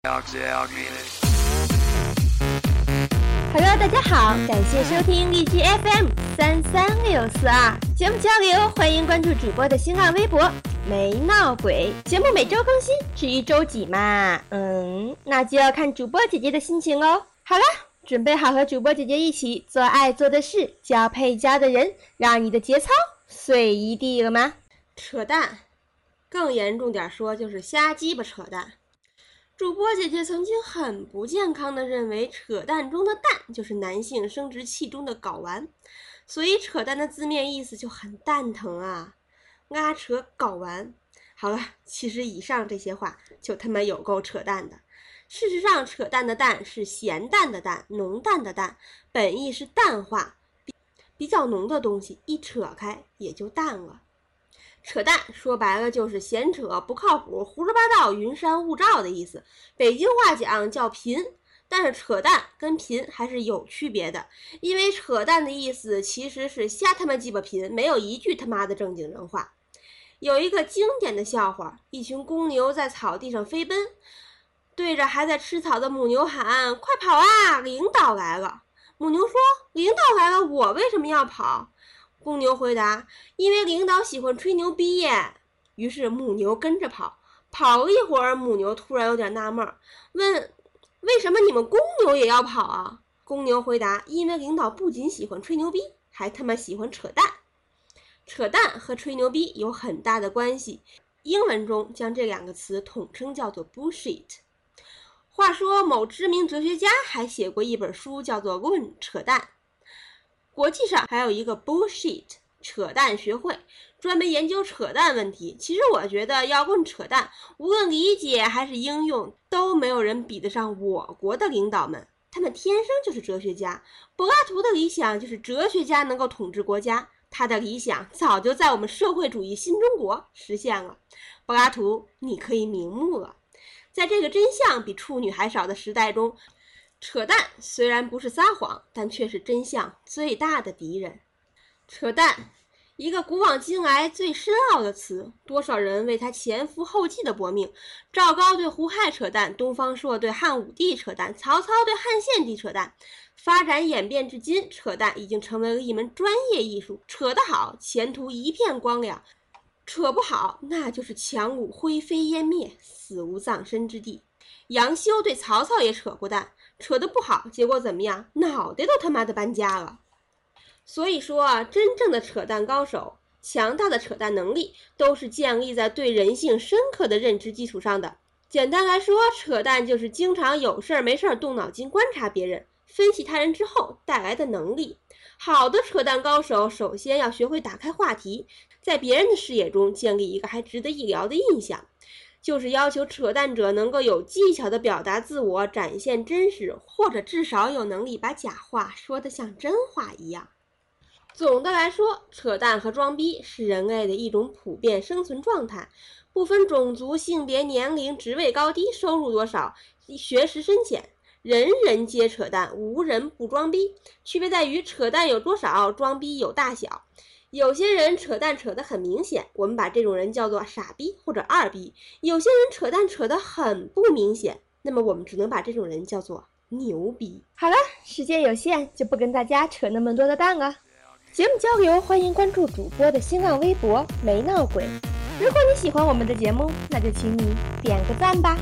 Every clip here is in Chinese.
Hello，大家好，感谢收听荔枝 FM 三三六四二节目交流，欢迎关注主播的新浪微博没闹鬼。节目每周更新，至于周几嘛，嗯，那就要看主播姐姐的心情哦。好了，准备好和主播姐姐一起做爱做的事，交配交的人，让你的节操碎一地了吗？扯淡，更严重点说就是瞎鸡巴扯淡。主播姐姐曾经很不健康的认为，扯淡中的“蛋”就是男性生殖器中的睾丸，所以扯淡的字面意思就很蛋疼啊！阿扯睾丸。好了，其实以上这些话就他妈有够扯淡的。事实上，扯淡的“淡”是咸淡的“淡”，浓淡的“淡”，本意是淡化，比较浓的东西一扯开也就淡了。扯淡说白了就是闲扯、不靠谱、胡说八道、云山雾罩的意思。北京话讲叫贫，但是扯淡跟贫还是有区别的。因为扯淡的意思其实是瞎他妈鸡巴贫，没有一句他妈的正经人话。有一个经典的笑话：一群公牛在草地上飞奔，对着还在吃草的母牛喊：“快跑啊，领导来了！”母牛说：“领导来了，我为什么要跑？”公牛回答：“因为领导喜欢吹牛逼。”于是母牛跟着跑，跑了一会儿，母牛突然有点纳闷，问：“为什么你们公牛也要跑啊？”公牛回答：“因为领导不仅喜欢吹牛逼，还他妈喜欢扯淡。扯淡和吹牛逼有很大的关系。英文中将这两个词统称叫做 bullshit。话说，某知名哲学家还写过一本书，叫做《论扯淡》。”国际上还有一个 bullshit 扯淡学会，专门研究扯淡问题。其实我觉得，要论扯淡，无论理解还是应用，都没有人比得上我国的领导们。他们天生就是哲学家。柏拉图的理想就是哲学家能够统治国家，他的理想早就在我们社会主义新中国实现了。柏拉图，你可以瞑目了。在这个真相比处女还少的时代中。扯淡虽然不是撒谎，但却是真相最大的敌人。扯淡，一个古往今来最深奥的词，多少人为它前赴后继的搏命。赵高对胡亥扯淡，东方朔对汉武帝扯淡，曹操对汉献帝扯淡。发展演变至今，扯淡已经成为了一门专业艺术。扯得好，前途一片光亮；扯不好，那就是强弩灰飞烟灭，死无葬身之地。杨修对曹操也扯过蛋。扯得不好，结果怎么样？脑袋都他妈的搬家了。所以说啊，真正的扯淡高手，强大的扯淡能力，都是建立在对人性深刻的认知基础上的。简单来说，扯淡就是经常有事儿没事儿动脑筋观察别人、分析他人之后带来的能力。好的扯淡高手，首先要学会打开话题，在别人的视野中建立一个还值得一聊的印象。就是要求扯淡者能够有技巧地表达自我，展现真实，或者至少有能力把假话说得像真话一样。总的来说，扯淡和装逼是人类的一种普遍生存状态，不分种族、性别、年龄、职位高低、收入多少、学识深浅，人人皆扯淡，无人不装逼。区别在于扯淡有多少，装逼有大小。有些人扯淡扯得很明显，我们把这种人叫做傻逼或者二逼；有些人扯淡扯得很不明显，那么我们只能把这种人叫做牛逼。好了，时间有限，就不跟大家扯那么多的蛋了。节目交流，欢迎关注主播的新浪微博“没闹鬼”。如果你喜欢我们的节目，那就请你点个赞吧。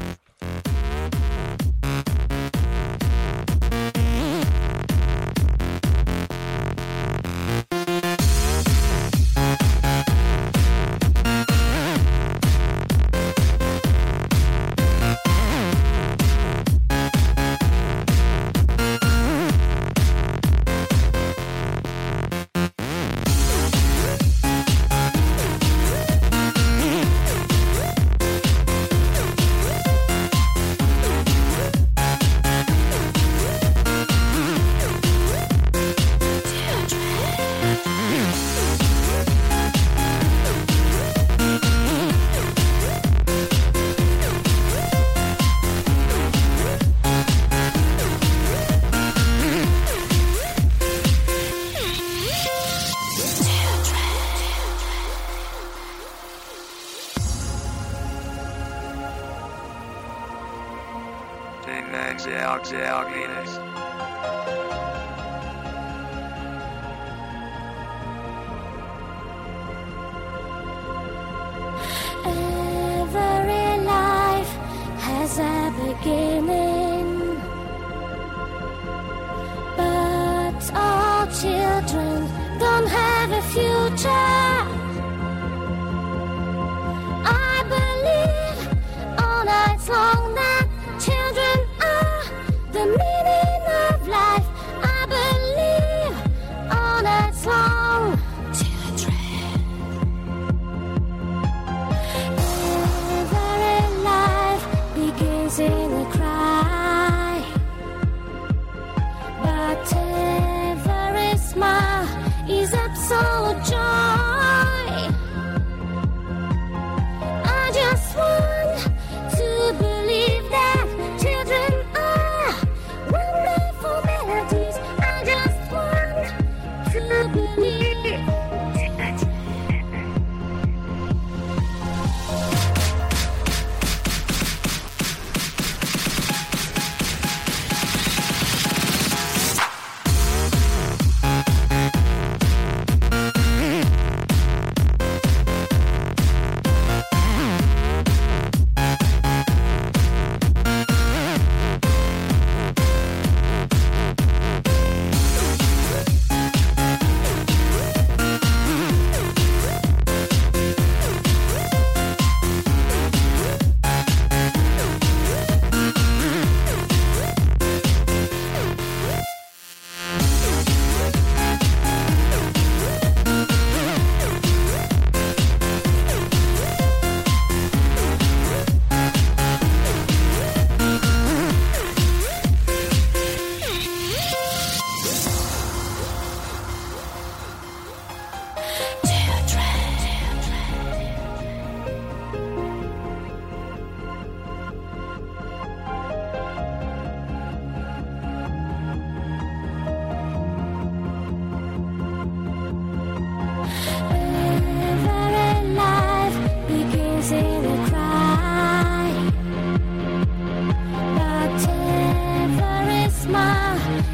Auxiliaries. in the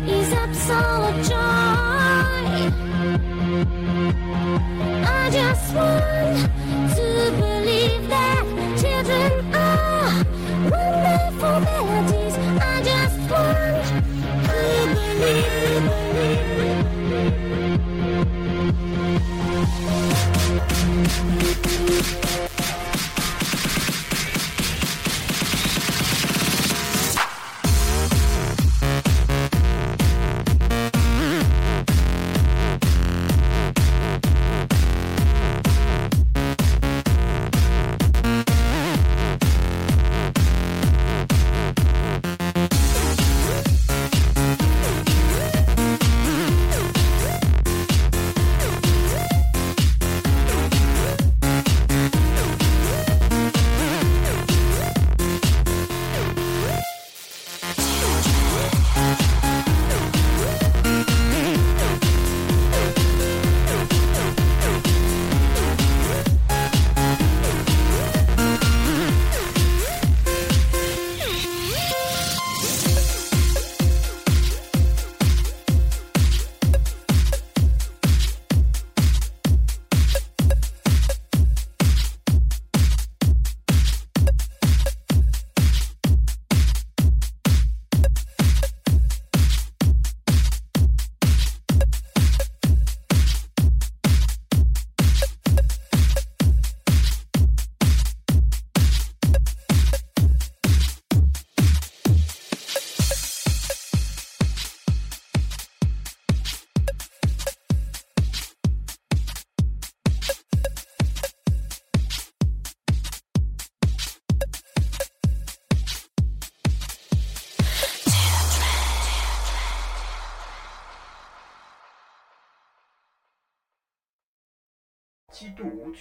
Is absolute joy. I just want to.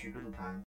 去论坛